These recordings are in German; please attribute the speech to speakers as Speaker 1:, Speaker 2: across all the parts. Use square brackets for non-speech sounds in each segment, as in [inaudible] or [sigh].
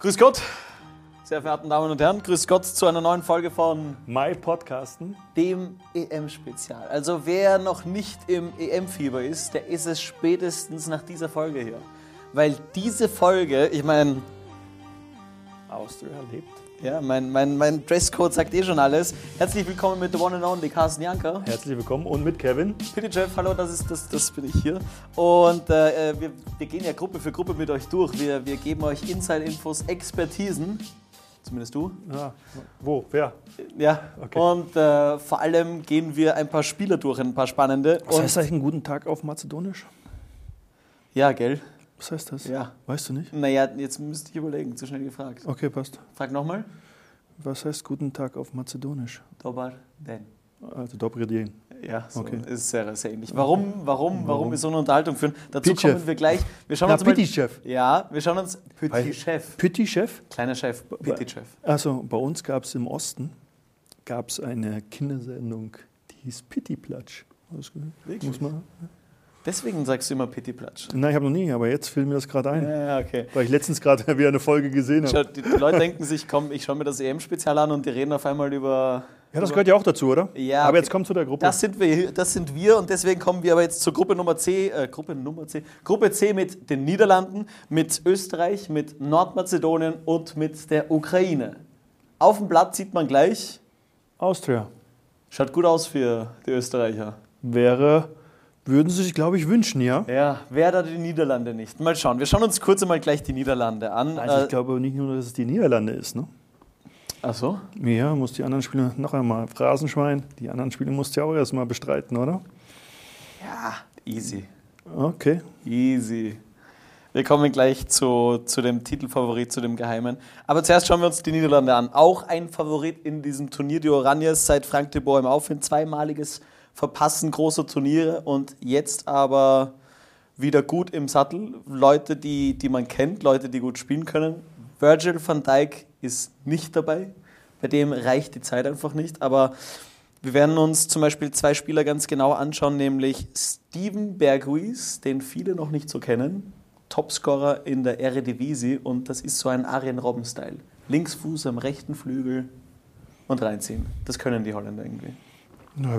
Speaker 1: Grüß Gott, sehr verehrten Damen und Herren. Grüß Gott zu einer neuen Folge von
Speaker 2: My Podcasten.
Speaker 1: dem EM-Spezial. Also wer noch nicht im EM-Fieber ist, der ist es spätestens nach dieser Folge hier. Weil diese Folge, ich meine,
Speaker 2: Austria lebt.
Speaker 1: Ja, mein, mein, mein Dresscode sagt eh schon alles. Herzlich willkommen mit The One and Only Carsten Janker.
Speaker 2: Herzlich willkommen und mit Kevin.
Speaker 1: Bitte Jeff, hallo, das, ist, das, das bin ich hier. Und äh, wir, wir gehen ja Gruppe für Gruppe mit euch durch. Wir, wir geben euch Inside-Infos, Expertisen. Zumindest du.
Speaker 2: Ah, wo? Wer?
Speaker 1: Ja,
Speaker 2: Okay.
Speaker 1: und äh, vor allem gehen wir ein paar Spieler durch, ein paar spannende.
Speaker 2: Was
Speaker 1: und,
Speaker 2: heißt eigentlich einen guten Tag auf Mazedonisch?
Speaker 1: Ja, gell?
Speaker 2: Was heißt das?
Speaker 1: Ja.
Speaker 2: Weißt du nicht?
Speaker 1: Naja, jetzt müsste ich überlegen, zu schnell gefragt.
Speaker 2: Okay, passt.
Speaker 1: Frag nochmal.
Speaker 2: Was heißt guten Tag auf Mazedonisch?
Speaker 1: Dobar den.
Speaker 2: Also Dobry den.
Speaker 1: Ja, so
Speaker 2: Okay.
Speaker 1: ist sehr, sehr ähnlich. Warum, warum, warum,
Speaker 2: Warum?
Speaker 1: wir so eine Unterhaltung führen? Dazu
Speaker 2: Pitchef.
Speaker 1: kommen wir gleich. Wir schauen
Speaker 2: Na,
Speaker 1: uns mal,
Speaker 2: Pitti-Chef.
Speaker 1: Ja, wir schauen uns
Speaker 2: Weil-
Speaker 1: Chef.
Speaker 2: Pitti Chef?
Speaker 1: Kleiner Chef, Petit Chef.
Speaker 2: Also bei uns gab es im Osten gab's eine Kindersendung, die hieß Pitti Platsch. Muss man.
Speaker 1: Deswegen sagst du immer Petit Platsch.
Speaker 2: Nein, ich habe noch nie, aber jetzt fiel mir das gerade ein.
Speaker 1: Ja, okay.
Speaker 2: Weil ich letztens gerade [laughs] wieder eine Folge gesehen habe.
Speaker 1: die, die Leute denken sich, komm, ich schaue mir das EM-Spezial an und die reden auf einmal über.
Speaker 2: Ja, das
Speaker 1: über-
Speaker 2: gehört ja auch dazu, oder?
Speaker 1: Ja,
Speaker 2: Aber
Speaker 1: okay.
Speaker 2: jetzt kommt zu der Gruppe.
Speaker 1: Das sind wir, das sind wir und deswegen kommen wir aber jetzt zur Gruppe Nummer C, äh, Gruppe Nummer C, Gruppe C mit den Niederlanden, mit Österreich, mit Nordmazedonien und mit der Ukraine. Auf dem Blatt sieht man gleich,
Speaker 2: Austria.
Speaker 1: schaut gut aus für die Österreicher.
Speaker 2: Wäre, würden sie sich, glaube ich, wünschen, ja?
Speaker 1: Ja, wer da die Niederlande nicht? Mal schauen. Wir schauen uns kurz einmal gleich die Niederlande an.
Speaker 2: Also
Speaker 1: Äh,
Speaker 2: ich glaube nicht nur, dass es die Niederlande ist, ne?
Speaker 1: ach so?
Speaker 2: Ja, muss die anderen Spiele noch einmal. Phrasenschwein, die anderen Spiele musst du ja auch erstmal bestreiten, oder?
Speaker 1: Ja, easy.
Speaker 2: Okay.
Speaker 1: Easy. Wir kommen gleich zu, zu dem Titelfavorit, zu dem Geheimen. Aber zuerst schauen wir uns die Niederlande an. Auch ein Favorit in diesem Turnier, die Oranjes, seit Frank de Boer im Aufwind. Zweimaliges Verpassen großer Turniere und jetzt aber wieder gut im Sattel. Leute, die, die man kennt, Leute, die gut spielen können. Virgil van Dijk ist nicht dabei. Bei dem reicht die Zeit einfach nicht. Aber wir werden uns zum Beispiel zwei Spieler ganz genau anschauen, nämlich Steven Berghuis, den viele noch nicht so kennen, Topscorer in der Eredivisie und das ist so ein Arjen Robben-Style. Linksfuß am rechten Flügel und reinziehen. Das können die Holländer irgendwie.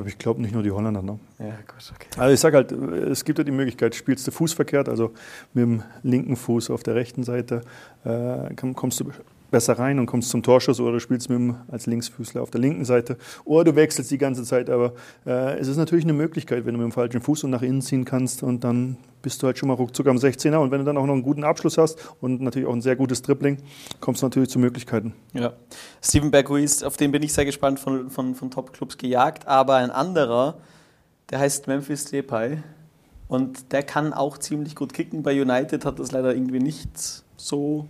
Speaker 2: Ich glaube nicht nur die Holländer. Ne?
Speaker 1: Ja, gut, okay.
Speaker 2: Also ich sage halt, es gibt ja die Möglichkeit, spielst du fußverkehrt, also mit dem linken Fuß auf der rechten Seite, äh, komm- kommst du besser rein und kommst zum Torschuss oder du spielst mit dem als Linksfüßler auf der linken Seite oder du wechselst die ganze Zeit, aber äh, es ist natürlich eine Möglichkeit, wenn du mit dem falschen Fuß und nach innen ziehen kannst und dann bist du halt schon mal ruckzuck am 16er und wenn du dann auch noch einen guten Abschluss hast und natürlich auch ein sehr gutes Dribbling, kommst du natürlich zu Möglichkeiten.
Speaker 1: Ja. Steven Berghuis, auf den bin ich sehr gespannt, von, von, von Top-Clubs gejagt, aber ein anderer, der heißt Memphis Depay und der kann auch ziemlich gut kicken. Bei United hat das leider irgendwie nicht so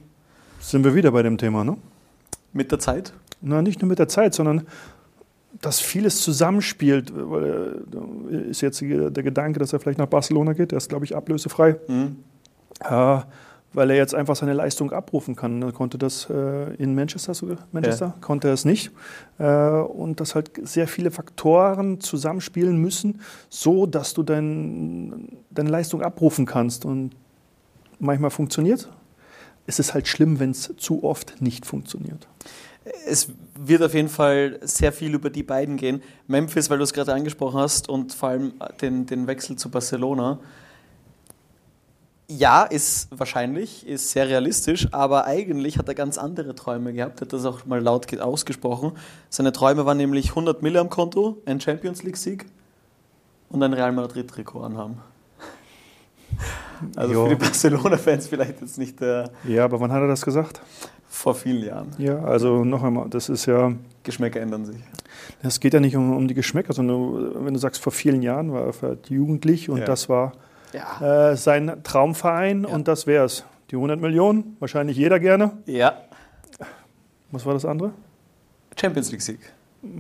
Speaker 2: Sind wir wieder bei dem Thema, ne?
Speaker 1: mit der Zeit.
Speaker 2: Na, nicht nur mit der Zeit, sondern dass vieles zusammenspielt. Weil, äh, Ist jetzt der Gedanke, dass er vielleicht nach Barcelona geht. Der ist, glaube ich, ablösefrei.
Speaker 1: Mhm.
Speaker 2: Äh, weil er jetzt einfach seine Leistung abrufen kann. Er konnte das äh, in Manchester sogar, Manchester konnte er es nicht. Äh, und dass halt sehr viele Faktoren zusammenspielen müssen, so dass du dein, deine Leistung abrufen kannst. Und manchmal funktioniert. Es ist halt schlimm, wenn es zu oft nicht funktioniert.
Speaker 1: Es wird auf jeden Fall sehr viel über die beiden gehen. Memphis, weil du es gerade angesprochen hast und vor allem den, den Wechsel zu Barcelona. Ja, ist wahrscheinlich, ist sehr realistisch, aber eigentlich hat er ganz andere Träume gehabt, hat das auch mal laut ge- ausgesprochen. Seine Träume waren nämlich 100 Mille am Konto, ein Champions League-Sieg und ein Real Madrid-Trikot anhaben. Also
Speaker 2: Jo.
Speaker 1: für die Barcelona-Fans vielleicht jetzt nicht äh,
Speaker 2: Ja, aber wann hat er das gesagt?
Speaker 1: vor vielen Jahren.
Speaker 2: Ja, also noch einmal, das ist ja,
Speaker 1: Geschmäcker ändern sich.
Speaker 2: es geht ja nicht um, um die Geschmäcker, sondern wenn du sagst, vor vielen Jahren war er jugendlich und
Speaker 1: Ja.
Speaker 2: das war
Speaker 1: Ja.
Speaker 2: äh, sein Traumverein
Speaker 1: Ja.
Speaker 2: und das wär's. Die 100 Millionen, wahrscheinlich jeder gerne.
Speaker 1: Ja,
Speaker 2: Was war das andere?
Speaker 1: Champions League-Sieg.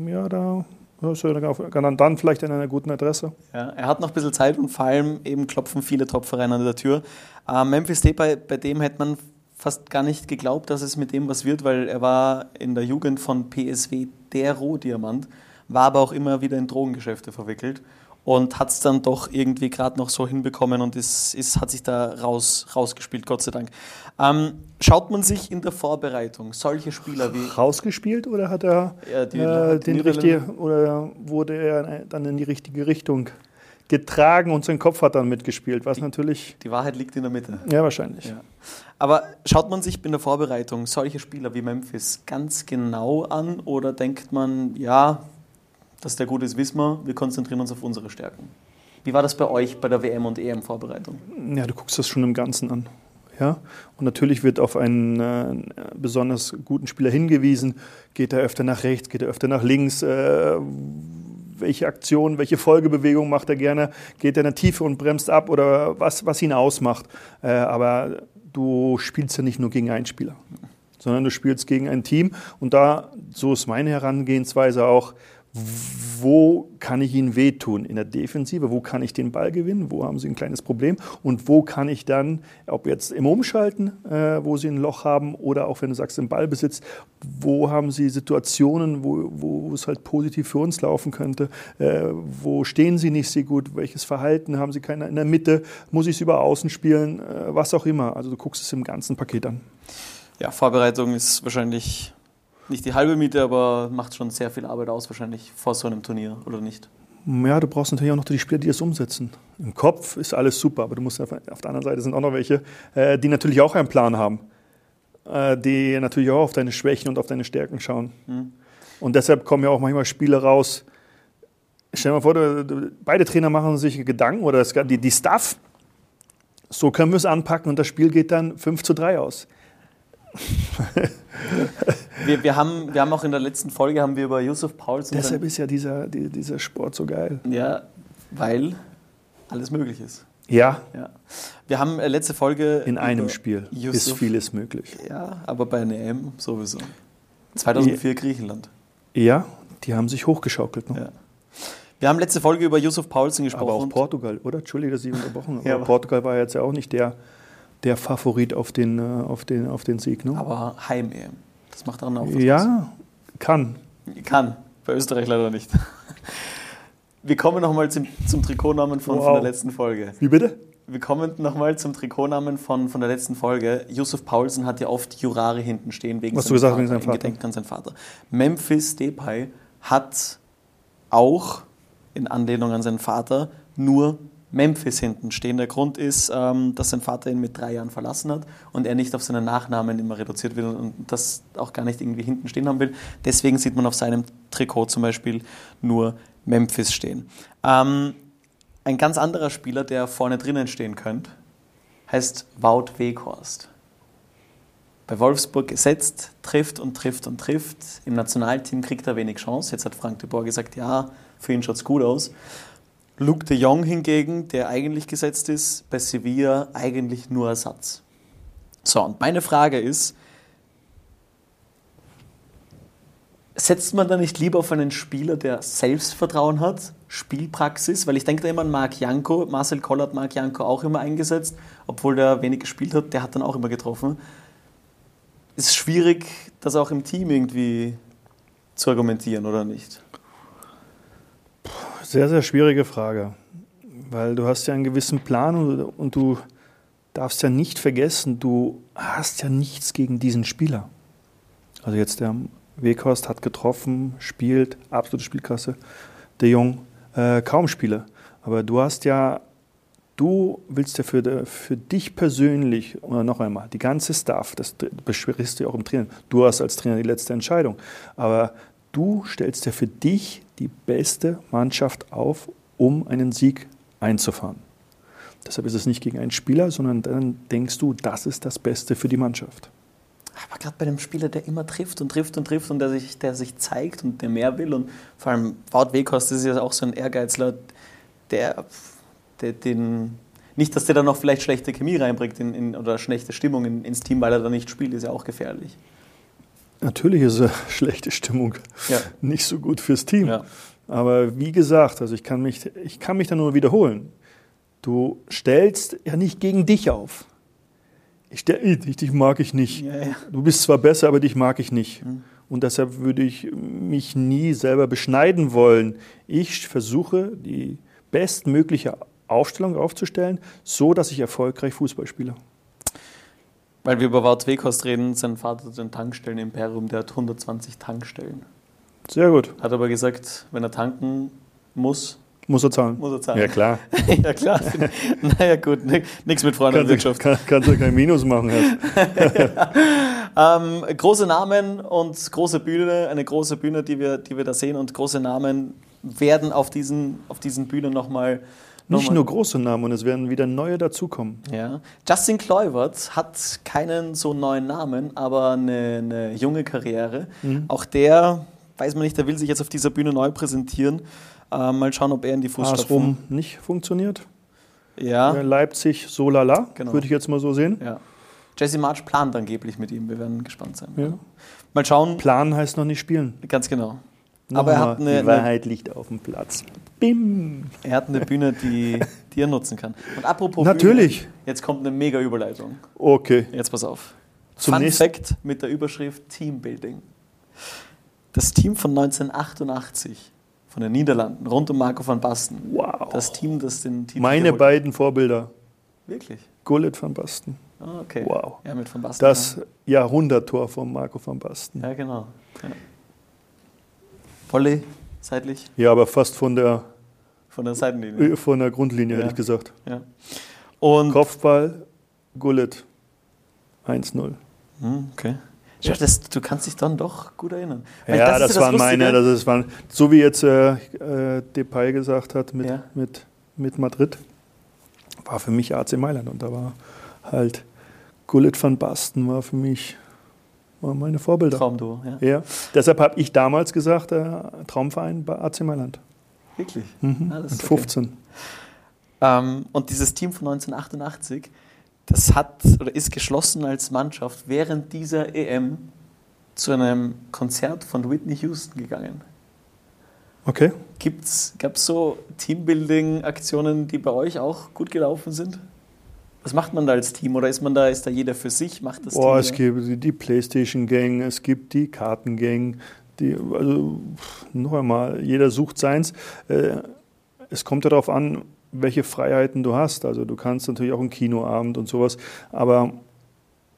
Speaker 2: Ja, da er auf- dann, vielleicht an einer guten Adresse.
Speaker 1: Ja, er hat noch ein bisschen Zeit und vor allem eben klopfen viele Top-Vereine an der Tür. Äh, Memphis Depay, bei dem hätte man fast gar nicht geglaubt, dass es mit dem was wird, weil er war in der Jugend von PSW der Rohdiamant, war aber auch immer wieder in Drogengeschäfte verwickelt und hat es dann doch irgendwie gerade noch so hinbekommen und ist, ist, hat sich da raus, rausgespielt, Gott sei Dank. Ähm, schaut man sich in der Vorbereitung solche Spieler wie.
Speaker 2: Rausgespielt oder hat er
Speaker 1: Ja, die-
Speaker 2: äh,
Speaker 1: die
Speaker 2: den
Speaker 1: Niederländer-
Speaker 2: richtige, oder wurde er dann in die richtige Richtung getragen und sein Kopf hat dann mitgespielt, was natürlich,
Speaker 1: Die Wahrheit liegt in der Mitte.
Speaker 2: ja wahrscheinlich.
Speaker 1: Ja. Aber schaut man sich in der Vorbereitung solche Spieler wie Memphis ganz genau an oder denkt man, ja, dass der gut ist, wissen wir, wir konzentrieren uns auf unsere Stärken? Wie war das bei euch bei der WM- und EM-Vorbereitung?
Speaker 2: Ja, du guckst das schon im Ganzen an. Ja? Und natürlich wird auf einen äh, besonders guten Spieler hingewiesen. Geht er öfter nach rechts, geht er öfter nach links? Äh, welche Aktion, welche Folgebewegung macht er gerne? Geht er in der Tiefe und bremst ab oder was, was ihn ausmacht? Äh, aber du spielst ja nicht nur gegen einen Spieler, sondern du spielst gegen ein Team. Und da, so ist meine Herangehensweise auch, wo kann ich ihnen wehtun? In der Defensive, wo kann ich den Ball gewinnen, wo haben sie ein kleines Problem? Und wo kann ich dann, ob jetzt im Umschalten, äh, wo sie ein Loch haben oder auch wenn du sagst im Ballbesitz, wo haben sie Situationen, wo, wo es halt positiv für uns laufen könnte, äh, wo stehen sie nicht so gut, welches Verhalten haben sie keiner in der Mitte, muss ich es über Außen spielen, äh, was auch immer. Also du guckst es im ganzen Paket an.
Speaker 1: Ja, Vorbereitung ist wahrscheinlich nicht die halbe Miete, aber macht schon sehr viel Arbeit aus, wahrscheinlich vor so einem Turnier, oder nicht?
Speaker 2: Ja, du brauchst natürlich auch noch die Spieler, die das umsetzen. Im Kopf ist alles super, aber du musst auf, der anderen Seite sind auch noch welche, äh, die natürlich auch einen Plan haben, äh, die natürlich auch auf deine Schwächen und auf deine Stärken schauen.
Speaker 1: Mhm.
Speaker 2: Und deshalb kommen ja auch manchmal Spiele raus. Stell dir mal vor, du, du, beide Trainer machen sich Gedanken oder das, die, die Staff. So können wir es anpacken und das Spiel geht dann 5 zu 3 aus. [laughs]
Speaker 1: Wir, wir, haben, wir haben auch in der letzten Folge haben wir über Yusuf Pauls
Speaker 2: Deshalb ist ja dieser, die, dieser Sport so geil.
Speaker 1: Ja, weil alles möglich ist.
Speaker 2: Ja,
Speaker 1: Ja. Wir haben äh, letzte Folge.
Speaker 2: in einem Spiel ist
Speaker 1: Yusuf-
Speaker 2: vieles möglich.
Speaker 1: Ja, aber bei einer EM sowieso. 2004 Griechenland.
Speaker 2: Ja, die haben sich hochgeschaukelt. Ne?
Speaker 1: Ja. Wir haben letzte Folge über Yusuf Paulsen gesprochen.
Speaker 2: Aber auch Portugal, oder? Entschuldige, dass ich [laughs] unterbrochen habe.
Speaker 1: Ja,
Speaker 2: aber- Portugal war jetzt ja auch nicht der, der Favorit auf den, äh, auf den, auf den Sieg. Ne?
Speaker 1: Aber Heim-EM. Das macht daran auch was
Speaker 2: Ja, kann.
Speaker 1: Kann. Bei Österreich leider nicht. [laughs] Wir kommen nochmal zum, zum Trikotnamen von, von
Speaker 2: Wow.
Speaker 1: der letzten Folge.
Speaker 2: Wie bitte?
Speaker 1: Wir kommen nochmal zum Trikotnamen von, von der letzten Folge. Yusuf Paulsen hat ja oft Jurare hinten stehen wegen
Speaker 2: Hast du gesagt, wegen seinem Vater?
Speaker 1: Gedenken an seinen Vater. Memphis Depay hat auch in Anlehnung an seinen Vater nur Memphis hinten stehen. Der Grund ist, ähm, dass sein Vater ihn mit drei Jahren verlassen hat und er nicht auf seinen Nachnamen immer reduziert wird und das auch gar nicht irgendwie hinten stehen haben will. Deswegen sieht man auf seinem Trikot zum Beispiel nur Memphis stehen. Ähm, ein ganz anderer Spieler, der vorne drinnen stehen könnte, heißt Wout Weghorst. Bei Wolfsburg gesetzt, trifft und trifft und trifft. Im Nationalteam kriegt er wenig Chance. Jetzt hat Frank de Boer gesagt, ja, für ihn schaut es gut aus. Luke de Jong hingegen, der eigentlich gesetzt ist, bei Sevilla eigentlich nur Ersatz. So, und meine Frage ist, setzt man da nicht lieber auf einen Spieler, der Selbstvertrauen hat, Spielpraxis? Weil ich denke da immer an Marc Janko. Marcel Koller hat Marc Janko auch immer eingesetzt, obwohl der wenig gespielt hat. Der hat dann auch immer getroffen. Ist schwierig, das auch im Team irgendwie zu argumentieren, oder nicht?
Speaker 2: Sehr, sehr schwierige Frage. Weil du hast ja einen gewissen Plan und, und du darfst ja nicht vergessen, du hast ja nichts gegen diesen Spieler. Also jetzt der Weghorst hat getroffen, spielt, absolute Spielklasse. Der Jung äh, kaum Spiele. Aber du hast ja, du willst ja für, für dich persönlich, oder noch einmal, die ganze Staff, das beschwerst du ja auch im Training. Du hast als Trainer die letzte Entscheidung. Aber du stellst ja für dich die beste Mannschaft auf, um einen Sieg einzufahren. Deshalb ist es nicht gegen einen Spieler, sondern dann denkst du, das ist das Beste für die Mannschaft.
Speaker 1: Aber gerade bei einem Spieler, der immer trifft und trifft und trifft und der sich, der sich zeigt und der mehr will und vor allem Wout Weghorst ist ja auch so ein Ehrgeizler, der, der den nicht, dass der dann noch vielleicht schlechte Chemie reinbringt in, in, oder schlechte Stimmung in, ins Team, weil er da nicht spielt, ist ja auch gefährlich.
Speaker 2: Natürlich ist eine [laughs] schlechte Stimmung
Speaker 1: Ja.
Speaker 2: nicht so gut fürs Team.
Speaker 1: Ja.
Speaker 2: Aber wie gesagt, also ich kann mich, ich kann mich da nur wiederholen. Du stellst ja nicht gegen dich auf. Ich stell, dich, dich mag ich nicht.
Speaker 1: Ja.
Speaker 2: Du bist zwar besser, aber dich mag ich nicht.
Speaker 1: Mhm.
Speaker 2: Und deshalb würde ich mich nie selber beschneiden wollen. Ich versuche, die bestmögliche Aufstellung aufzustellen, so dass ich erfolgreich Fußball spiele.
Speaker 1: Weil wir über Wout Weghorst reden, sein Vater hat ein Tankstellen-Imperium, der hat 120 Tankstellen.
Speaker 2: Sehr gut.
Speaker 1: Hat aber gesagt, wenn er tanken muss,
Speaker 2: muss er zahlen.
Speaker 1: Muss er zahlen.
Speaker 2: Ja, klar. [laughs]
Speaker 1: ja, klar. naja, gut, nichts mit Freunde und Wirtschaft.
Speaker 2: Kann, kannst du kein Minus machen. [laughs]
Speaker 1: ähm, große Namen und große Bühne, eine große Bühne, die wir, die wir da sehen und große Namen werden auf diesen, auf diesen Bühnen nochmal
Speaker 2: nicht nur große Namen, und es werden wieder neue dazukommen.
Speaker 1: Ja. Justin Kluivert hat keinen so neuen Namen, aber eine, eine junge Karriere. Mhm. Auch der, weiß man nicht, der will sich jetzt auf dieser Bühne neu präsentieren. Äh, mal schauen, ob er in die Fußstapfen...
Speaker 2: nicht funktioniert.
Speaker 1: Ja.
Speaker 2: Leipzig so lala, genau. würde ich jetzt mal so sehen.
Speaker 1: Ja. Jesse March plant angeblich mit ihm. Wir werden gespannt sein. Ja. Mal schauen.
Speaker 2: Planen heißt noch nicht spielen.
Speaker 1: Ganz genau.
Speaker 2: Aber er hat eine, die Wahrheit liegt auf dem Platz. Bim.
Speaker 1: Er hat eine Bühne, die, die er nutzen kann. Und apropos
Speaker 2: Natürlich.
Speaker 1: Bühne, jetzt kommt eine mega Überleitung.
Speaker 2: Okay.
Speaker 1: Jetzt pass auf. Zum Fun nächsten. Fact mit der Überschrift Teambuilding. Das Team von 1988 von den Niederlanden, rund um Marco van Basten.
Speaker 2: Wow.
Speaker 1: Das Team, das den
Speaker 2: Titel Meine beiden Vorbilder.
Speaker 1: Wirklich?
Speaker 2: Gullit van Basten.
Speaker 1: Oh, okay.
Speaker 2: Wow.
Speaker 1: Ja, mit van Basten.
Speaker 2: Das ja. Jahrhunderttor von Marco van Basten.
Speaker 1: Ja, genau. Ja. Volley, seitlich?
Speaker 2: Ja, aber fast von der,
Speaker 1: von der Seitenlinie. Äh,
Speaker 2: von der Grundlinie, ja. hätte ich gesagt.
Speaker 1: Ja. Und
Speaker 2: Kopfball, Gullit, 1-0.
Speaker 1: Hm, okay. Ja, das, du kannst dich dann doch gut erinnern.
Speaker 2: Weil ja, das, das waren meine, das ist, waren, so wie jetzt äh, äh, Depay gesagt hat mit, ja. mit, mit Madrid, war für mich AC Mailand und da war halt Gullit van Basten war für mich war meine Vorbilder.
Speaker 1: Traumduo,
Speaker 2: ja. ja. Deshalb habe ich damals gesagt, äh, Traumverein bei AC Mailand.
Speaker 1: Wirklich?
Speaker 2: Mhm. Ah, Mit 15. Okay.
Speaker 1: Ähm, und dieses Team von 1988, das hat oder ist geschlossen als Mannschaft während dieser EM zu einem Konzert von Whitney Houston gegangen.
Speaker 2: Okay.
Speaker 1: Gab es so Teambuilding-Aktionen, die bei euch auch gut gelaufen sind? Was macht man da als Team oder ist man da, ist da jeder für sich? Macht das
Speaker 2: Boah, Team, es gibt die Playstation Gang, es gibt die Karten Gang, die, also noch einmal, jeder sucht seins. Äh, es kommt darauf an, welche Freiheiten du hast. Also du kannst natürlich auch einen Kinoabend und sowas, aber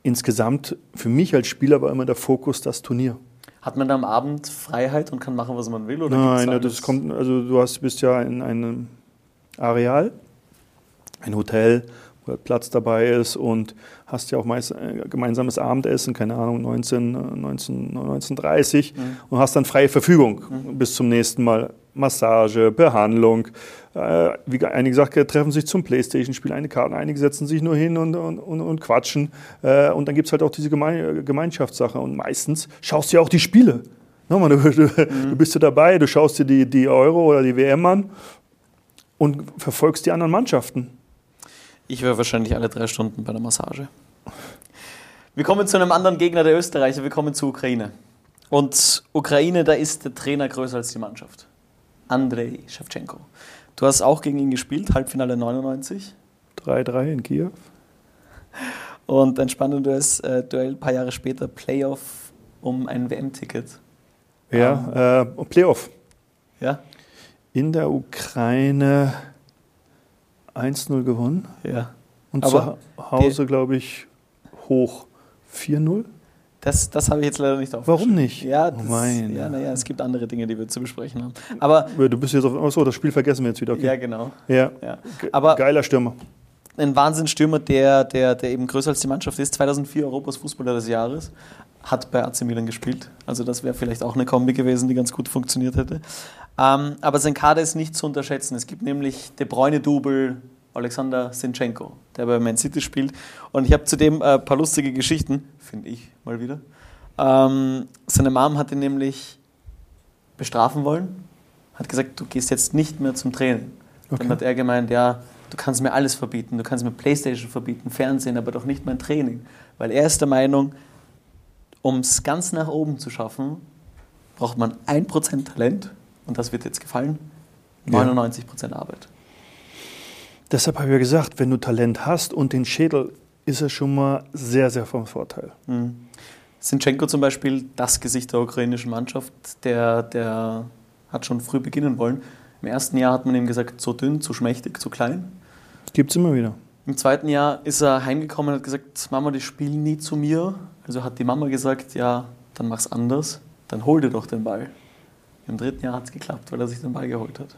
Speaker 2: insgesamt für mich als Spieler war immer der Fokus das Turnier.
Speaker 1: Hat man da am Abend Freiheit und kann machen, was man will?
Speaker 2: Oder Nein, das kommt, also du hast, bist ja in einem Areal, ein Hotel, Platz dabei ist und hast ja auch meist äh, gemeinsames Abendessen, keine Ahnung, 19, 19, 1930 mhm. und hast dann freie Verfügung mhm. bis zum nächsten Mal. Massage, Behandlung. Äh, wie einige sagen, treffen sich zum Playstation-Spiel eine Karte, einige setzen sich nur hin und, und, und, und quatschen. Äh, und dann gibt es halt auch diese Gemein Gemeinschaftssache. Und meistens schaust du ja auch die Spiele. Nochmal, [laughs] du, du, mhm. du bist du dabei, du schaust dir die, die Euro oder die WM an und verfolgst die anderen Mannschaften.
Speaker 1: Ich wäre wahrscheinlich alle drei Stunden bei der Massage. Wir kommen zu einem anderen Gegner der Österreicher. Wir kommen zur Ukraine. Und Ukraine, da ist der Trainer größer als die Mannschaft. Andrei Shevchenko. Du hast auch gegen ihn gespielt, Halbfinale 99.
Speaker 2: 3-3 in Kiew.
Speaker 1: Und ein spannendes äh, Duell ein paar Jahre später, Playoff um ein WM-Ticket.
Speaker 2: Ja, ähm, äh, Playoff.
Speaker 1: Ja.
Speaker 2: In der Ukraine 1-0 gewonnen.
Speaker 1: Ja.
Speaker 2: Und Aber zu Hause, glaube ich, hoch 4-0.
Speaker 1: Das, das habe ich jetzt leider nicht
Speaker 2: auf. Warum nicht?
Speaker 1: Ja, das,
Speaker 2: oh mein.
Speaker 1: ja, naja, es gibt andere Dinge, die wir zu besprechen haben. Aber
Speaker 2: du bist jetzt auf. Achso, das Spiel vergessen wir jetzt wieder.
Speaker 1: Okay. Ja, genau.
Speaker 2: Ja.
Speaker 1: ja.
Speaker 2: Aber Geiler Stürmer.
Speaker 1: Ein Wahnsinnsstürmer, der, der, der eben größer als die Mannschaft ist. 2004 Europas Fußballer des Jahres. Hat bei AC Milan gespielt. Also, das wäre vielleicht auch eine Kombi gewesen, die ganz gut funktioniert hätte. Ähm, aber sein Kader ist nicht zu unterschätzen. Es gibt nämlich De Bruyne-Double, Alexander Sinchenko, der bei Man City spielt. Und ich habe zudem ein äh, paar lustige Geschichten, finde ich mal wieder. Ähm, seine Mom hat ihn nämlich bestrafen wollen, hat gesagt, du gehst jetzt nicht mehr zum Training. Okay. Dann hat er gemeint, ja, du kannst mir alles verbieten, du kannst mir Playstation verbieten, Fernsehen, aber doch nicht mein Training. Weil er ist der Meinung, um es ganz nach oben zu schaffen, braucht man 1% Talent, und das wird jetzt gefallen, 99% ja. Arbeit.
Speaker 2: Deshalb habe ich ja gesagt, wenn du Talent hast und den Schädel, ist er schon mal sehr, sehr vom Vorteil.
Speaker 1: Mhm. Sinchenko zum Beispiel, das Gesicht der ukrainischen Mannschaft, der, der hat schon früh beginnen wollen. Im ersten Jahr hat man ihm gesagt, zu dünn, zu schmächtig, zu klein.
Speaker 2: Gibt es immer wieder.
Speaker 1: Im zweiten Jahr ist er heimgekommen und hat gesagt, Mama, die spielen nie zu mir. Also hat die Mama gesagt, ja, dann mach's anders, dann hol dir doch den Ball. Im dritten Jahr hat es geklappt, weil er sich den Ball geholt hat.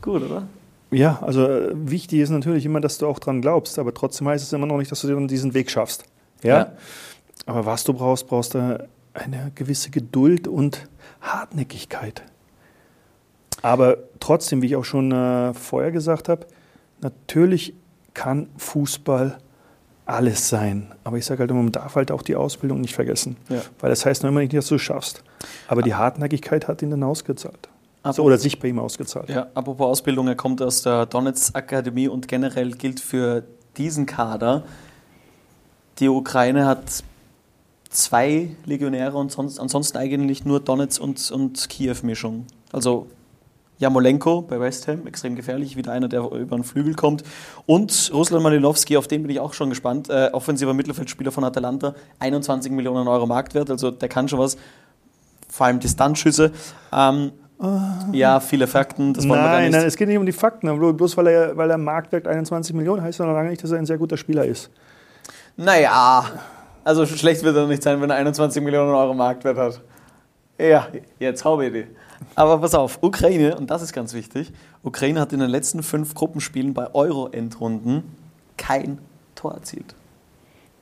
Speaker 1: Gut, oder?
Speaker 2: Ja, also äh, wichtig ist natürlich immer, dass du auch dran glaubst, aber trotzdem heißt es immer noch nicht, dass du diesen Weg schaffst. Ja?
Speaker 1: Ja.
Speaker 2: Aber was du brauchst, brauchst du eine gewisse Geduld und Hartnäckigkeit. Aber trotzdem, wie ich auch schon äh, vorher gesagt habe, natürlich kann Fußball alles sein. Aber ich sage halt immer, man darf halt auch die Ausbildung nicht vergessen.
Speaker 1: Ja.
Speaker 2: Weil das heißt noch immer nicht, dass du es schaffst. Aber die Hartnäckigkeit hat ihn dann ausgezahlt. So, oder sich bei ihm ausgezahlt.
Speaker 1: Ja, apropos Ausbildung, er kommt aus der Donetsk Akademie und generell gilt für diesen Kader, die Ukraine hat zwei Legionäre und sonst, ansonsten eigentlich nur Donetsk und, und Kiew-Mischung. Also Jamolenko bei West Ham, extrem gefährlich, wieder einer, der über den Flügel kommt. Und Ruslan Malinowski, auf den bin ich auch schon gespannt, äh, offensiver Mittelfeldspieler von Atalanta, 21 Millionen Euro Marktwert, also der kann schon was, vor allem Distanzschüsse. Ähm, ja, viele Fakten, das wollen wir gar
Speaker 2: nein,
Speaker 1: nicht.
Speaker 2: nein, es geht nicht um die Fakten. Bloß weil er, weil er Marktwert 21 Millionen heißt, noch lange nicht, dass er ein sehr guter Spieler ist.
Speaker 1: Naja, also schlecht wird er nicht sein, wenn er 21 Millionen Euro Marktwert hat. Ja, jetzt hau die. Aber pass auf, Ukraine, und das ist ganz wichtig, Ukraine hat in den letzten fünf Gruppenspielen bei Euro-Endrunden kein Tor erzielt.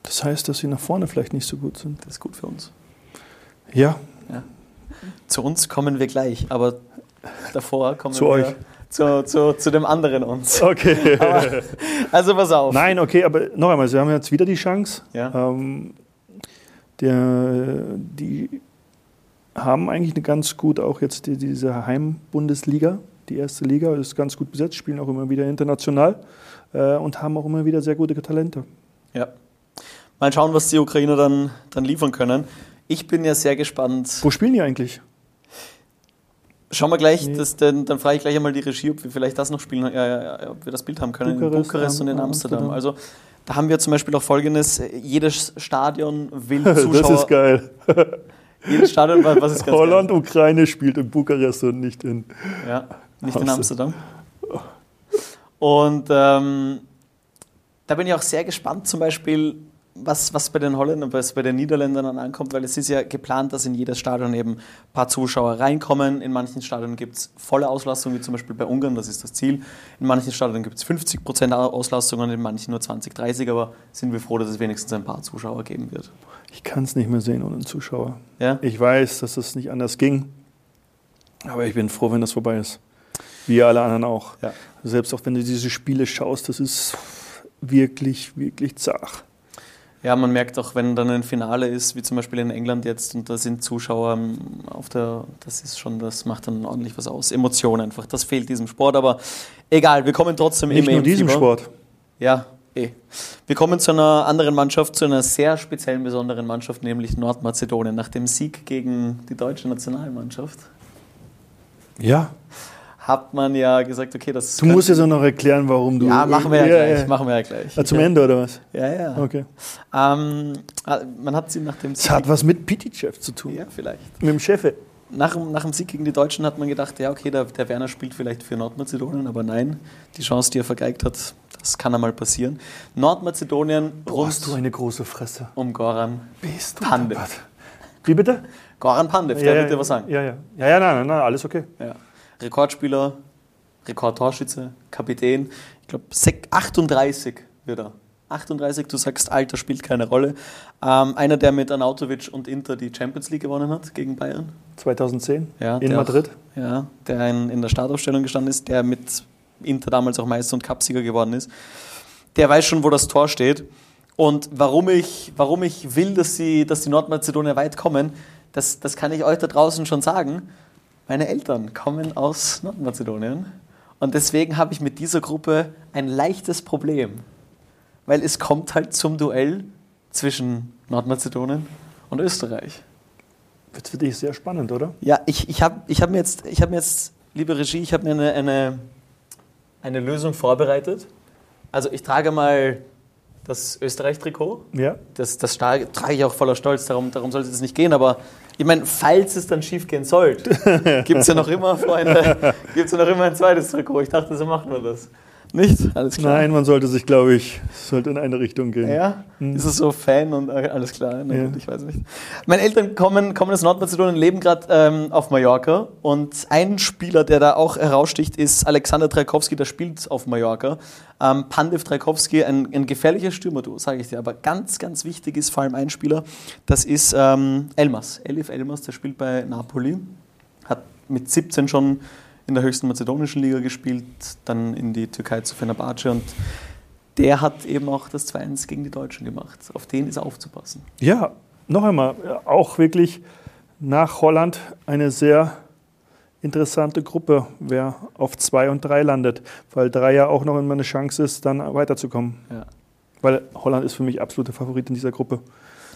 Speaker 2: Das heißt, dass sie nach vorne vielleicht nicht so gut sind.
Speaker 1: Das ist gut für uns.
Speaker 2: Ja,
Speaker 1: Zu uns kommen wir gleich, aber davor kommen
Speaker 2: Zu
Speaker 1: wir
Speaker 2: euch.
Speaker 1: Zu, zu, zu dem anderen uns.
Speaker 2: okay. [laughs]
Speaker 1: Aber, also pass auf.
Speaker 2: Nein, okay, aber noch einmal, sie haben jetzt wieder die Chance.
Speaker 1: Ja.
Speaker 2: Ähm, der, die haben eigentlich eine ganz gut, auch jetzt die, diese Heimbundesliga, die erste Liga, ist ganz gut besetzt, spielen auch immer wieder international äh, und haben auch immer wieder sehr gute Talente.
Speaker 1: Ja. Mal schauen, was die Ukrainer dann, dann liefern können. Ich bin ja sehr gespannt.
Speaker 2: Wo spielen die eigentlich?
Speaker 1: Schauen wir gleich,
Speaker 2: Nee.
Speaker 1: das, dann, dann frage ich gleich einmal die Regie, ob wir vielleicht das noch spielen, äh, ob wir das Bild haben können in
Speaker 2: Bukarest,
Speaker 1: Bukarest und in
Speaker 2: Am-
Speaker 1: Amsterdam.
Speaker 2: Amsterdam.
Speaker 1: Also da haben wir zum Beispiel auch folgendes: Jedes Stadion will [laughs]
Speaker 2: Das
Speaker 1: Zuschauer.
Speaker 2: ist geil. [laughs]
Speaker 1: Jedes Stadion, was ist ganz
Speaker 2: Holland, Ukraine spielt in Bukarest und nicht in.
Speaker 1: Geil. Ja, nicht in
Speaker 2: Amsterdam.
Speaker 1: Und ähm, da bin ich auch sehr gespannt, zum Beispiel, was, was bei den Holländern, was bei den Niederländern dann ankommt, weil es ist ja geplant, dass in jedes Stadion eben ein paar Zuschauer reinkommen. In manchen Stadien gibt es volle Auslastung, wie zum Beispiel bei Ungarn, das ist das Ziel. In manchen Stadien gibt es 50% Auslastung und in manchen nur 20, 30, aber sind wir froh, dass es wenigstens ein paar Zuschauer geben wird.
Speaker 2: Ich kann es nicht mehr sehen ohne Zuschauer.
Speaker 1: Ja?
Speaker 2: Ich weiß, dass es nicht anders ging, aber ich bin froh, wenn das vorbei ist. Wie alle anderen auch.
Speaker 1: Ja.
Speaker 2: Selbst auch wenn du diese Spiele schaust, das ist wirklich, wirklich zart.
Speaker 1: Ja, man merkt auch, wenn dann ein Finale ist, wie zum Beispiel in England jetzt, und da sind Zuschauer ähm, auf der, das ist schon, das macht dann ordentlich was aus. Emotion einfach, das fehlt diesem Sport, aber egal, wir kommen trotzdem
Speaker 2: Nicht
Speaker 1: im
Speaker 2: nur diesem
Speaker 1: EM-Fieber.
Speaker 2: Sport.
Speaker 1: Ja, eh. Wir kommen zu einer anderen Mannschaft, zu einer sehr speziellen, besonderen Mannschaft, nämlich Nordmazedonien. Nach dem Sieg gegen die deutsche Nationalmannschaft
Speaker 2: Ja.
Speaker 1: hat man ja gesagt, okay, das
Speaker 2: Du musst jetzt auch noch erklären, warum du.
Speaker 1: Ja, machen wir ja, gleich.
Speaker 2: ja.
Speaker 1: Machen wir ja gleich.
Speaker 2: Ah, zum Ende oder was?
Speaker 1: Ja, ja.
Speaker 2: Okay.
Speaker 1: Ähm, ah, man hat sie nach dem
Speaker 2: Das hat was mit Pitychev zu tun.
Speaker 1: Ja, vielleicht.
Speaker 2: Mit dem Chef.
Speaker 1: Nach, dem- nach dem Sieg gegen die Deutschen hat man gedacht, ja, okay, der, der Werner spielt vielleicht für Nordmazedonien, aber nein, die Chance, die er vergeigt hat, das kann einmal passieren. Nordmazedonien rund
Speaker 2: hast du eine große Fresse.
Speaker 1: um Goran.
Speaker 2: Bist du
Speaker 1: Pandev.
Speaker 2: deppert. Wie bitte?
Speaker 1: Goran Pandev, der wird dir was sagen.
Speaker 2: Ja, ja. Ja, ja, nein, nein, nein, alles okay.
Speaker 1: Ja. Rekordspieler, Rekordtorschütze, Kapitän. Ich glaube, 38 wird er. 38, du sagst, Alter spielt keine Rolle. Ähm, einer, der mit Arnautovic und Inter die Champions League gewonnen hat gegen Bayern.
Speaker 2: 2010
Speaker 1: Ja,
Speaker 2: in Madrid.
Speaker 1: Auch, ja, der in, in der Startaufstellung gestanden ist, der mit Inter damals auch Meister und Cupsieger geworden ist. Der weiß schon, wo das Tor steht. Und warum ich, warum ich will, dass, sie, dass die Nordmazedonier weit kommen, das, das kann ich euch da draußen schon sagen. Meine Eltern kommen aus Nordmazedonien. Und deswegen habe ich mit dieser Gruppe ein leichtes Problem. Weil es kommt halt zum Duell zwischen Nordmazedonien und Österreich.
Speaker 2: Wird für dich sehr spannend, oder?
Speaker 1: Ja, ich, ich habe ich hab mir, jetzt- ich hab mir jetzt, liebe Regie, ich habe mir eine, eine, eine Lösung vorbereitet. Also ich trage mal das Österreich-Trikot.
Speaker 2: Ja.
Speaker 1: Das, das trage ich auch voller Stolz, darum, darum sollte es nicht gehen, aber Ich meine, falls es dann schief gehen sollte, [laughs] gibt es ja noch immer, Freunde, gibt es ja noch immer ein zweites Trikot. Ich dachte, so machen wir das. Nicht?
Speaker 2: Alles klar. Nein, man sollte sich, glaube ich, sollte in eine Richtung gehen.
Speaker 1: Ja? Hm. Ist es so Fan und äh, alles klar? Na, ja. ich weiß nicht. Meine Eltern kommen, kommen aus Nordmazedonien, leben gerade ähm, auf Mallorca und ein Spieler, der da auch heraussticht, ist Alexander Trakowski, der spielt auf Mallorca. Ähm, Pandev Trakowski, ein, ein gefährlicher Stürmer, du, sage ich dir. Aber ganz, ganz wichtig ist vor allem ein Spieler, das ist ähm, Elmas. Elif Elmas, der spielt bei Napoli, hat mit 17 schon in der höchsten mazedonischen Liga gespielt, dann in die Türkei zu Fenerbahce und der hat eben auch das 2-1 gegen die Deutschen gemacht. Auf den ist aufzupassen.
Speaker 2: Ja, noch einmal, auch wirklich nach Holland eine sehr interessante Gruppe, wer auf 2 und 3 landet, weil 3 ja auch noch immer eine Chance ist, dann weiterzukommen. Ja. Weil Holland ist für mich absolute Favorit in dieser Gruppe.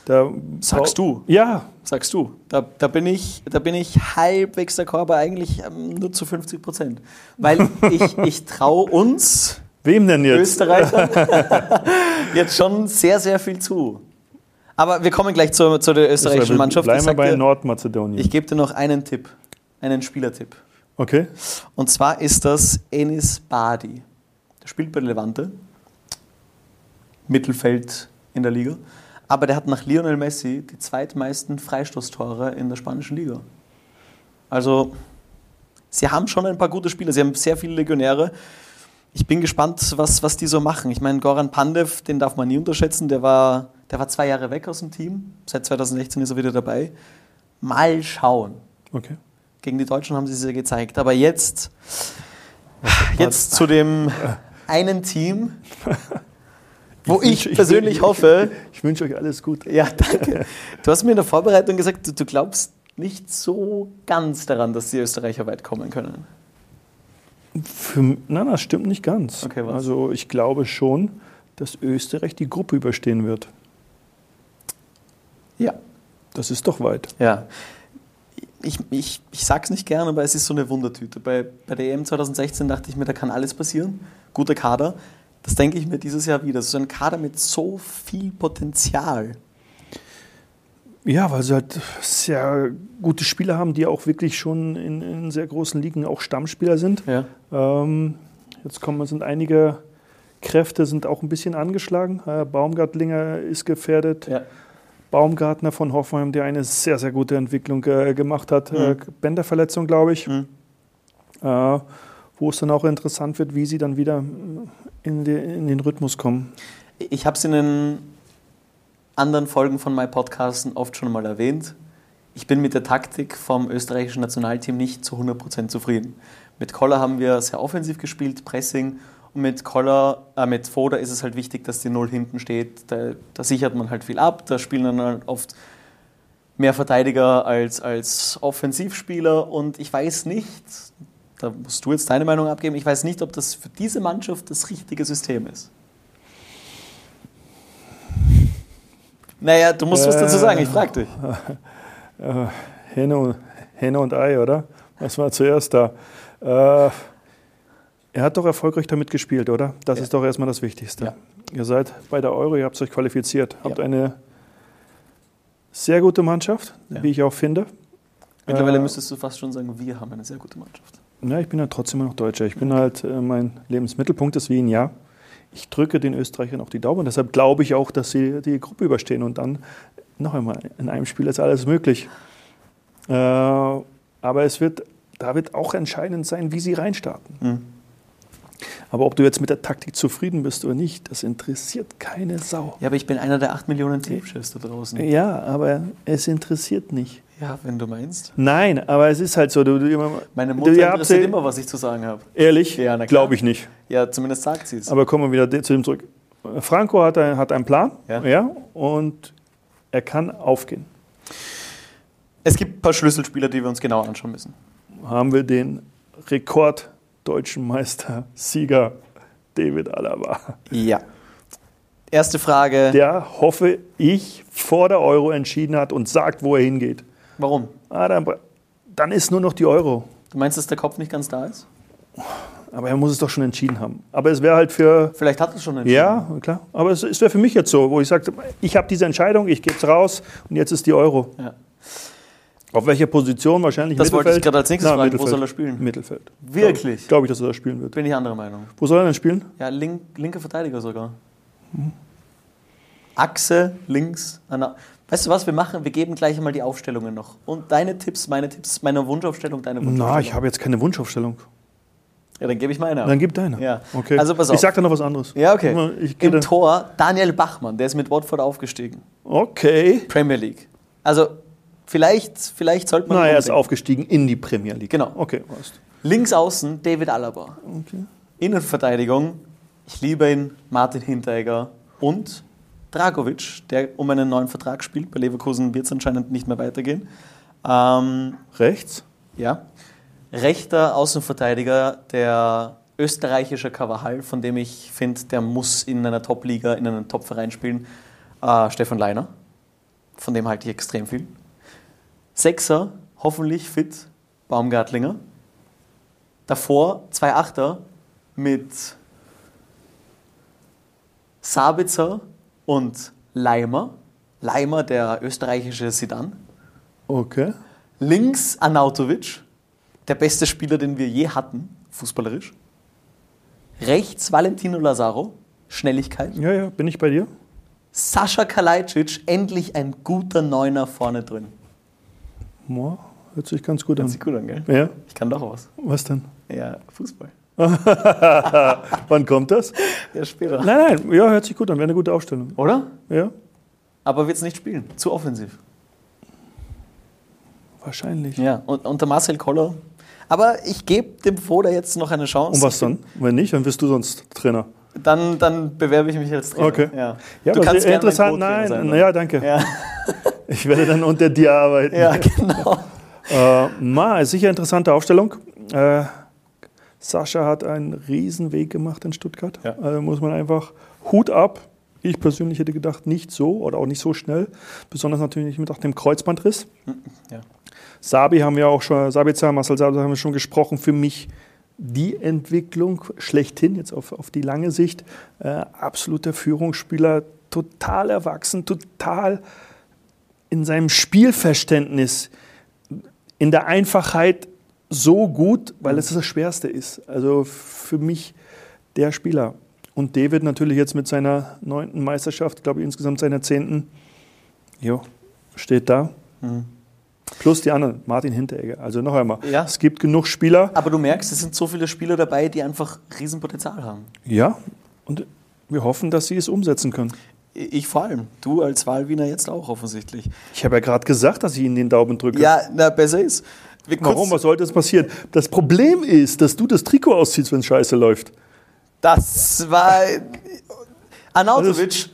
Speaker 1: Da Sagst du?
Speaker 2: Ja.
Speaker 1: Sagst du. Da, da, bin ich, da bin ich halbwegs der Körper eigentlich ähm, nur zu 50 Prozent. Weil [laughs] ich, ich traue uns,
Speaker 2: Wem denn jetzt?
Speaker 1: Österreichern, [laughs] jetzt schon sehr, sehr viel zu. Aber wir kommen gleich zu, zu der österreichischen Mannschaft.
Speaker 2: Bleiben wir bei dir, Nordmazedonien.
Speaker 1: Ich gebe dir noch einen Tipp, einen Spielertipp.
Speaker 2: Okay.
Speaker 1: Und zwar ist das Enis Badi. Der spielt bei Levante. Mittelfeld in der Liga aber der hat nach Lionel Messi die zweitmeisten Freistoßtore in der spanischen Liga. Also, sie haben schon ein paar gute Spieler, sie haben sehr viele Legionäre. Ich bin gespannt, was, was die so machen. Ich meine, Goran Pandev, den darf man nie unterschätzen, der war, der war zwei Jahre weg aus dem Team. Seit 2016 ist er wieder dabei. Mal schauen.
Speaker 2: Okay.
Speaker 1: Gegen die Deutschen haben sie es ja gezeigt. Aber jetzt, jetzt zu dem [laughs] einen Team, wo ich, ich persönlich [laughs] ich, hoffe.
Speaker 2: Ich, wünsche euch alles gut.
Speaker 1: Ja, danke. Du hast mir in der Vorbereitung gesagt, du, du glaubst nicht so ganz daran, dass die Österreicher weit kommen können.
Speaker 2: Für, nein, das stimmt nicht ganz. Okay? Also ich glaube schon, dass Österreich die Gruppe überstehen wird.
Speaker 1: Ja.
Speaker 2: Das ist doch weit.
Speaker 1: Ja. Ich, ich, ich sag's nicht gern, aber es ist so eine Wundertüte. Bei, bei der EM 2016 dachte ich mir, da kann alles passieren. Guter Kader. Das denke ich mir dieses Jahr wieder. So ein Kader mit so viel Potenzial.
Speaker 2: Ja, weil sie halt sehr gute Spieler haben, die auch wirklich schon in, in sehr großen Ligen auch Stammspieler sind. Ja. Ähm, jetzt kommen, sind einige Kräfte sind auch ein bisschen angeschlagen. Äh, Baumgartlinger ist gefährdet. Ja. Baumgartner von Hoffenheim, der eine sehr, sehr gute Entwicklung äh, gemacht hat. Mhm. Äh, Bänderverletzung, glaube ich. Mhm. Äh, wo es dann auch interessant wird, wie sie dann wieder in, die, in den Rhythmus kommen.
Speaker 1: Ich habe es in den anderen Folgen von meinem Podcast oft schon mal erwähnt. Ich bin mit der Taktik vom österreichischen Nationalteam nicht zu 100% zufrieden. Mit Koller haben wir sehr offensiv gespielt, Pressing. Und mit Koller, äh, mit Foda ist es halt wichtig, dass die Null hinten steht. Da, da sichert man halt viel ab. Da spielen dann halt oft mehr Verteidiger als, als Offensivspieler. Und ich weiß nicht, da musst du jetzt deine Meinung abgeben. Ich weiß nicht, ob das für diese Mannschaft das richtige System ist. Naja, du musst äh, was dazu sagen, ich frage dich.
Speaker 2: Äh, Henne, und, Henne und Ei, oder? Was war zuerst da? Äh, er hat doch erfolgreich damit gespielt, oder? Das ja. ist doch erstmal das Wichtigste. Ja. Ihr seid bei der Euro, ihr habt euch qualifiziert, habt ja. eine sehr gute Mannschaft, wie ich auch finde.
Speaker 1: Mittlerweile äh, müsstest du fast schon sagen, wir haben eine sehr gute Mannschaft.
Speaker 2: Ja, ich bin ja trotzdem noch Deutscher. Ich bin halt, äh, mein Lebensmittelpunkt ist Wien, ja. Ich drücke den Österreichern auch die Daumen. Deshalb glaube ich auch, dass sie die Gruppe überstehen. Und dann, noch einmal, in einem Spiel ist alles möglich. Äh, aber es wird, da wird auch entscheidend sein, wie sie reinstarten. Mhm. Aber ob du jetzt mit der Taktik zufrieden bist oder nicht, das interessiert keine Sau.
Speaker 1: Ja, aber ich bin einer der 8 Millionen Teamchefs da draußen.
Speaker 2: Ja, aber es interessiert nicht.
Speaker 1: Ja, wenn du meinst.
Speaker 2: Nein, aber es ist halt so. Du, du,
Speaker 1: Meine Mutter du, interessiert immer, was ich zu sagen habe.
Speaker 2: Ehrlich? Ja, Glaube ich nicht.
Speaker 1: Ja, zumindest sagt sie es.
Speaker 2: Aber kommen wir wieder zu dem zurück. Franco hat, ein, hat einen Plan ja. ja. und er kann aufgehen.
Speaker 1: Es gibt ein paar Schlüsselspieler, die wir uns genau anschauen müssen.
Speaker 2: Haben wir den Rekorddeutschen Meister, Sieger David Alaba.
Speaker 1: Ja. Erste Frage.
Speaker 2: Der, hoffe ich, vor der Euro entschieden hat und sagt, wo er hingeht.
Speaker 1: Warum?
Speaker 2: Ah, dann, dann ist nur noch die Euro.
Speaker 1: Du meinst, dass der Kopf nicht ganz da ist?
Speaker 2: Aber er muss es doch schon entschieden haben. Aber es wäre halt für.
Speaker 1: Vielleicht hat er es schon entschieden.
Speaker 2: Ja, klar. Aber es, es wäre für mich jetzt so, wo ich sage, ich habe diese Entscheidung, ich gebe es raus und jetzt ist die Euro. Ja. Auf welcher Position? Wahrscheinlich
Speaker 1: Das wollte ich
Speaker 2: Mittelfeld?
Speaker 1: gerade als nächstes
Speaker 2: Na,
Speaker 1: fragen. Wo
Speaker 2: Mittelfeld.
Speaker 1: soll er spielen?
Speaker 2: Mittelfeld.
Speaker 1: Wirklich?
Speaker 2: Glaube ich, dass er da spielen wird.
Speaker 1: Bin ich anderer Meinung.
Speaker 2: Wo soll er denn spielen?
Speaker 1: Ja, link, linker Verteidiger sogar. Achse, links. Ana weißt du was, wir machen, wir geben gleich einmal die Aufstellungen noch. Und deine Tipps, meine Tipps, meine Wunschaufstellung, deine Wunschaufstellung.
Speaker 2: Na, ich habe jetzt keine Wunschaufstellung.
Speaker 1: Ja, dann gebe ich meine.
Speaker 2: Dann gib deine.
Speaker 1: Ja.
Speaker 2: Okay.
Speaker 1: Also pass auf.
Speaker 2: Ich sag dann noch was anderes.
Speaker 1: ja, okay. Im
Speaker 2: dann-
Speaker 1: Tor Daniel Bachmann, der ist mit Watford aufgestiegen.
Speaker 2: Okay.
Speaker 1: Premier League. Also vielleicht, vielleicht sollte man.
Speaker 2: Na, er ist aufgestiegen in die Premier League.
Speaker 1: Genau.
Speaker 2: Okay, passt.
Speaker 1: Links außen David Alaba.
Speaker 2: Okay.
Speaker 1: Innenverteidigung, ich liebe ihn, Martin Hinteregger und Dragovic, der um einen neuen Vertrag spielt. Bei Leverkusen wird es anscheinend nicht mehr weitergehen. Ähm,
Speaker 2: Rechts?
Speaker 1: ja. Rechter Außenverteidiger, der österreichische Carvajal, von dem ich finde, der muss in einer Top-Liga, in einem Top-Verein spielen. Äh, Stefan Leiner, von dem halte ich extrem viel. Sechser, hoffentlich fit, Baumgartlinger. Davor zwei Achter mit Sabitzer und Leimer. Leimer, der österreichische Sidan.
Speaker 2: Okay.
Speaker 1: Links Anautovic, der beste Spieler, den wir je hatten, fußballerisch. Rechts Valentino Lazaro, Schnelligkeit.
Speaker 2: Ja, ja, bin ich bei dir?
Speaker 1: Sascha Kalajdzic, endlich ein guter Neuner vorne drin.
Speaker 2: Boah, hört sich ganz gut
Speaker 1: Hört
Speaker 2: an.
Speaker 1: sich gut an, gell?
Speaker 2: Ja,
Speaker 1: Ich kann doch was.
Speaker 2: was denn?
Speaker 1: Ja, Fußball. [laughs]
Speaker 2: Wann kommt das?
Speaker 1: Ja, später.
Speaker 2: Nein, nein, ja, hört sich gut an, wäre eine gute Aufstellung.
Speaker 1: Oder?
Speaker 2: Ja,
Speaker 1: Aber wird es nicht spielen. Zu offensiv.
Speaker 2: wahrscheinlich.
Speaker 1: Ja, und unter Marcel Koller. Aber ich gebe dem Foda jetzt noch eine Chance.
Speaker 2: Und was dann? Wenn nicht, dann wirst du sonst Trainer.
Speaker 1: Dann, dann bewerbe ich mich als Trainer.
Speaker 2: Okay.
Speaker 1: Ja,
Speaker 2: Ja,
Speaker 1: du kannst
Speaker 2: interessant. Nein,
Speaker 1: sein,
Speaker 2: naja, danke.
Speaker 1: Ja, [laughs]
Speaker 2: Ich werde dann unter dir arbeiten.
Speaker 1: ja [laughs] genau.
Speaker 2: Äh, Ma, ist sicher interessante Aufstellung. Äh, Sascha hat einen Riesenweg gemacht in Stuttgart.
Speaker 1: Ja.
Speaker 2: Also muss man einfach Hut ab. Ich persönlich hätte gedacht, nicht so oder auch nicht so schnell. Besonders natürlich mit auch dem Kreuzbandriss.
Speaker 1: Ja.
Speaker 2: Sabi haben wir auch schon, Sabitzer, Marcel Sabitzer haben wir schon gesprochen. Für mich die Entwicklung schlechthin, jetzt auf, auf die lange Sicht. Äh, absoluter Führungsspieler, total erwachsen, total in seinem Spielverständnis, in der Einfachheit so gut, weil es das Schwerste ist. Also für mich der Spieler. Und David natürlich jetzt mit seiner neunten Meisterschaft, glaube ich insgesamt seiner zehnten, jo, steht da.
Speaker 1: Mhm.
Speaker 2: Plus die anderen, Martin Hinteregger. Also noch einmal,
Speaker 1: Ja.
Speaker 2: es gibt genug Spieler.
Speaker 1: Aber du merkst, es sind so viele Spieler dabei, die einfach Riesenpotenzial haben.
Speaker 2: Ja, und wir hoffen, dass sie es umsetzen können.
Speaker 1: Ich vor allem. Du als Wahlwiener jetzt auch offensichtlich.
Speaker 2: Ich habe ja gerade gesagt, dass ich ihnen den Daumen drücke.
Speaker 1: Ja, na, besser ist.
Speaker 2: Warum? Was sollte das passieren? Das Problem ist, dass du das Trikot ausziehst, wenn es scheiße läuft.
Speaker 1: Das war. Arnautovic.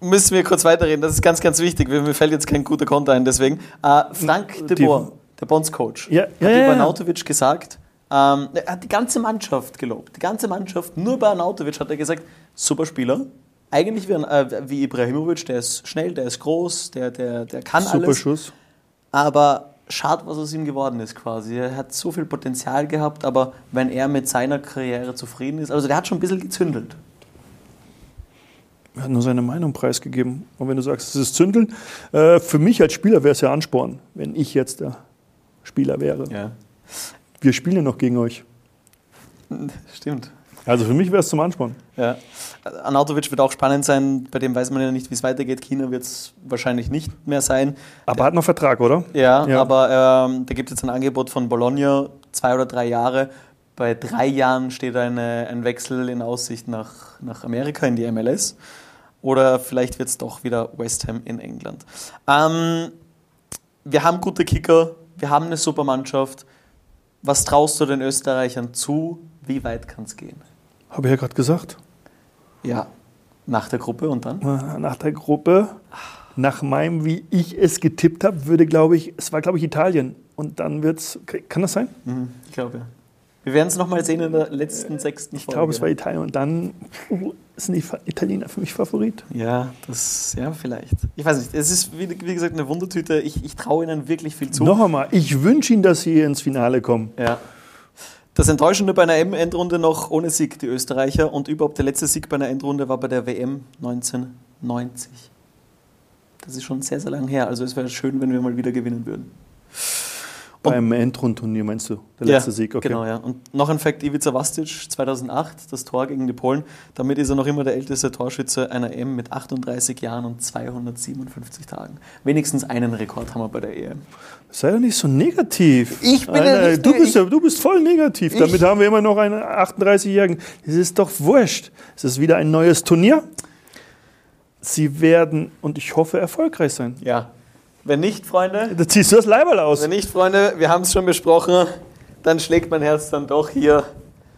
Speaker 1: Müssen wir kurz weiterreden, das ist ganz, ganz wichtig. Mir fällt jetzt kein guter Konter ein, deswegen. Äh, Frank de Boer, der Bondscoach,
Speaker 2: Ja,
Speaker 1: hat
Speaker 2: ja, ja,
Speaker 1: über
Speaker 2: ja.
Speaker 1: Arnautovic gesagt, ähm, er hat die ganze Mannschaft gelobt. Die ganze Mannschaft, nur bei Arnautovic hat er gesagt, super Spieler. Eigentlich wie, äh, wie Ibrahimovic, der ist schnell, der ist groß, der, der, der kann
Speaker 2: Super
Speaker 1: alles.
Speaker 2: Schuss.
Speaker 1: Aber schade, was aus ihm geworden ist quasi. Er hat so viel Potenzial gehabt, aber wenn er mit seiner Karriere zufrieden ist, also der hat schon ein bisschen gezündelt.
Speaker 2: Er hat nur seine Meinung preisgegeben. Und wenn du sagst, es ist Zündeln, äh, für mich als Spieler wäre es ja Ansporn, wenn ich jetzt der Spieler wäre.
Speaker 1: Ja.
Speaker 2: Wir spielen ja noch gegen euch. [laughs]
Speaker 1: Stimmt.
Speaker 2: Also für mich wäre es zum Ansporn.
Speaker 1: Ja. Arnautovic wird auch spannend sein, bei dem weiß man ja nicht, wie es weitergeht. China wird es wahrscheinlich nicht mehr sein.
Speaker 2: Aber hat noch Vertrag, oder?
Speaker 1: Ja,
Speaker 2: Ja.
Speaker 1: aber ähm, da gibt es jetzt ein Angebot von Bologna, zwei oder drei Jahre. Bei drei Jahren steht eine, ein Wechsel in Aussicht nach, nach Amerika, in die MLS. Oder vielleicht wird es doch wieder West Ham in England. Ähm, wir haben gute Kicker, wir haben eine super Mannschaft. Was traust du den Österreichern zu? Wie weit kann es gehen?
Speaker 2: Habe ich ja gerade gesagt.
Speaker 1: Ja, nach der Gruppe und dann?
Speaker 2: Nach der Gruppe, nach meinem, wie ich es getippt habe, würde, glaube ich, es war, glaube ich, Italien. Und dann wird es, kann das sein?
Speaker 1: Mhm, ich glaube ja. Wir werden es nochmal sehen in der letzten sechsten
Speaker 2: Ich glaube, es war Italien. Und dann puh, sind die Italiener für mich Favorit.
Speaker 1: Ja, das, ja, vielleicht. Ich weiß nicht. Es ist, wie, wie gesagt, eine Wundertüte. Ich, ich traue ihnen wirklich viel zu.
Speaker 2: Noch einmal, ich wünsche Ihnen, dass Sie ins Finale kommen.
Speaker 1: Ja. Das Enttäuschende bei einer M-Endrunde noch ohne Sieg, die Österreicher. Und überhaupt der letzte Sieg bei einer Endrunde war bei der WM 1990. Das ist schon sehr, sehr lang her. Also es wäre schön, wenn wir mal wieder gewinnen würden.
Speaker 2: Beim Endrundturnier meinst du? Der letzte
Speaker 1: ja,
Speaker 2: Sieg, okay.
Speaker 1: Genau, ja. Und noch ein Fakt: Ivica Vastic 2008, das Tor gegen die Polen. Damit ist er noch immer der älteste Torschütze einer EM mit 38 Jahren und 257 Tagen. Wenigstens einen Rekord haben wir bei der EM.
Speaker 2: Sei doch nicht so negativ.
Speaker 1: Ich bin
Speaker 2: Alter,
Speaker 1: ja
Speaker 2: du, bist, ja- du bist voll negativ. Damit haben wir immer noch einen 38-Jährigen. Das ist doch wurscht. Es ist wieder ein neues Turnier. Sie werden, und ich hoffe, erfolgreich sein.
Speaker 1: Ja. Wenn nicht, Freunde,
Speaker 2: Da ziehst du das Leiberl aus.
Speaker 1: wenn nicht, Freunde, wir haben es schon besprochen, dann schlägt mein Herz dann doch hier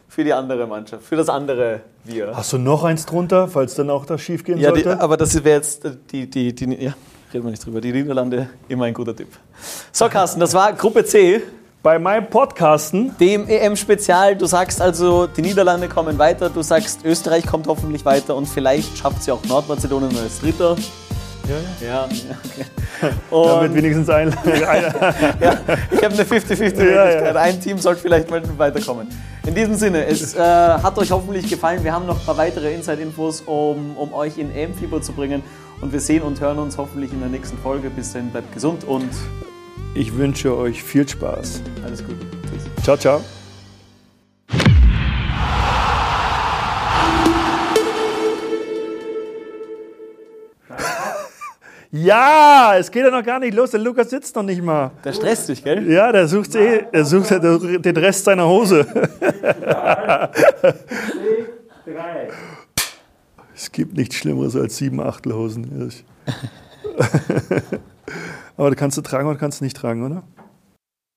Speaker 1: für die andere Mannschaft, für das andere Wir.
Speaker 2: Hast du noch eins drunter, falls dann auch das schief gehen
Speaker 1: Ja,
Speaker 2: sollte?
Speaker 1: aber das wäre jetzt äh, die, die, die, ja, reden wir nicht drüber. Die Niederlande, immer ein guter Tipp. So, Carsten, das war Gruppe C,
Speaker 2: Bei meinem Podcasten,
Speaker 1: dem EM-Spezial. Du sagst also, die Niederlande kommen weiter, du sagst, Österreich kommt hoffentlich weiter und vielleicht schafft sie auch Nordmazedonien als Dritter.
Speaker 2: Ja,
Speaker 1: Ja, okay. [laughs]
Speaker 2: damit wenigstens ein, [laughs] [laughs]
Speaker 1: ja, ich habe eine 50-50-Möglichkeit.
Speaker 2: Ja, ja.
Speaker 1: Ein Team sollte vielleicht mal weiterkommen. In diesem Sinne, es äh, hat euch hoffentlich gefallen. Wir haben noch ein paar weitere Inside-Infos, um, um euch in EM-Fieber zu bringen. Und wir sehen und hören uns hoffentlich in der nächsten Folge. Bis dahin, bleibt gesund und
Speaker 2: Ich wünsche euch viel Spaß.
Speaker 1: alles Gute. Tschüss.
Speaker 2: Ciao, ciao. Ja, es geht ja noch gar nicht los. Der Lukas sitzt noch nicht mal.
Speaker 1: Der stresst dich, gell?
Speaker 2: Ja, der sucht, eh, der sucht den Rest seiner Hose. [laughs] Es gibt nichts Schlimmeres als sieben Achtelhosen. [laughs] Aber du kannst du tragen oder kannst du nicht tragen, oder?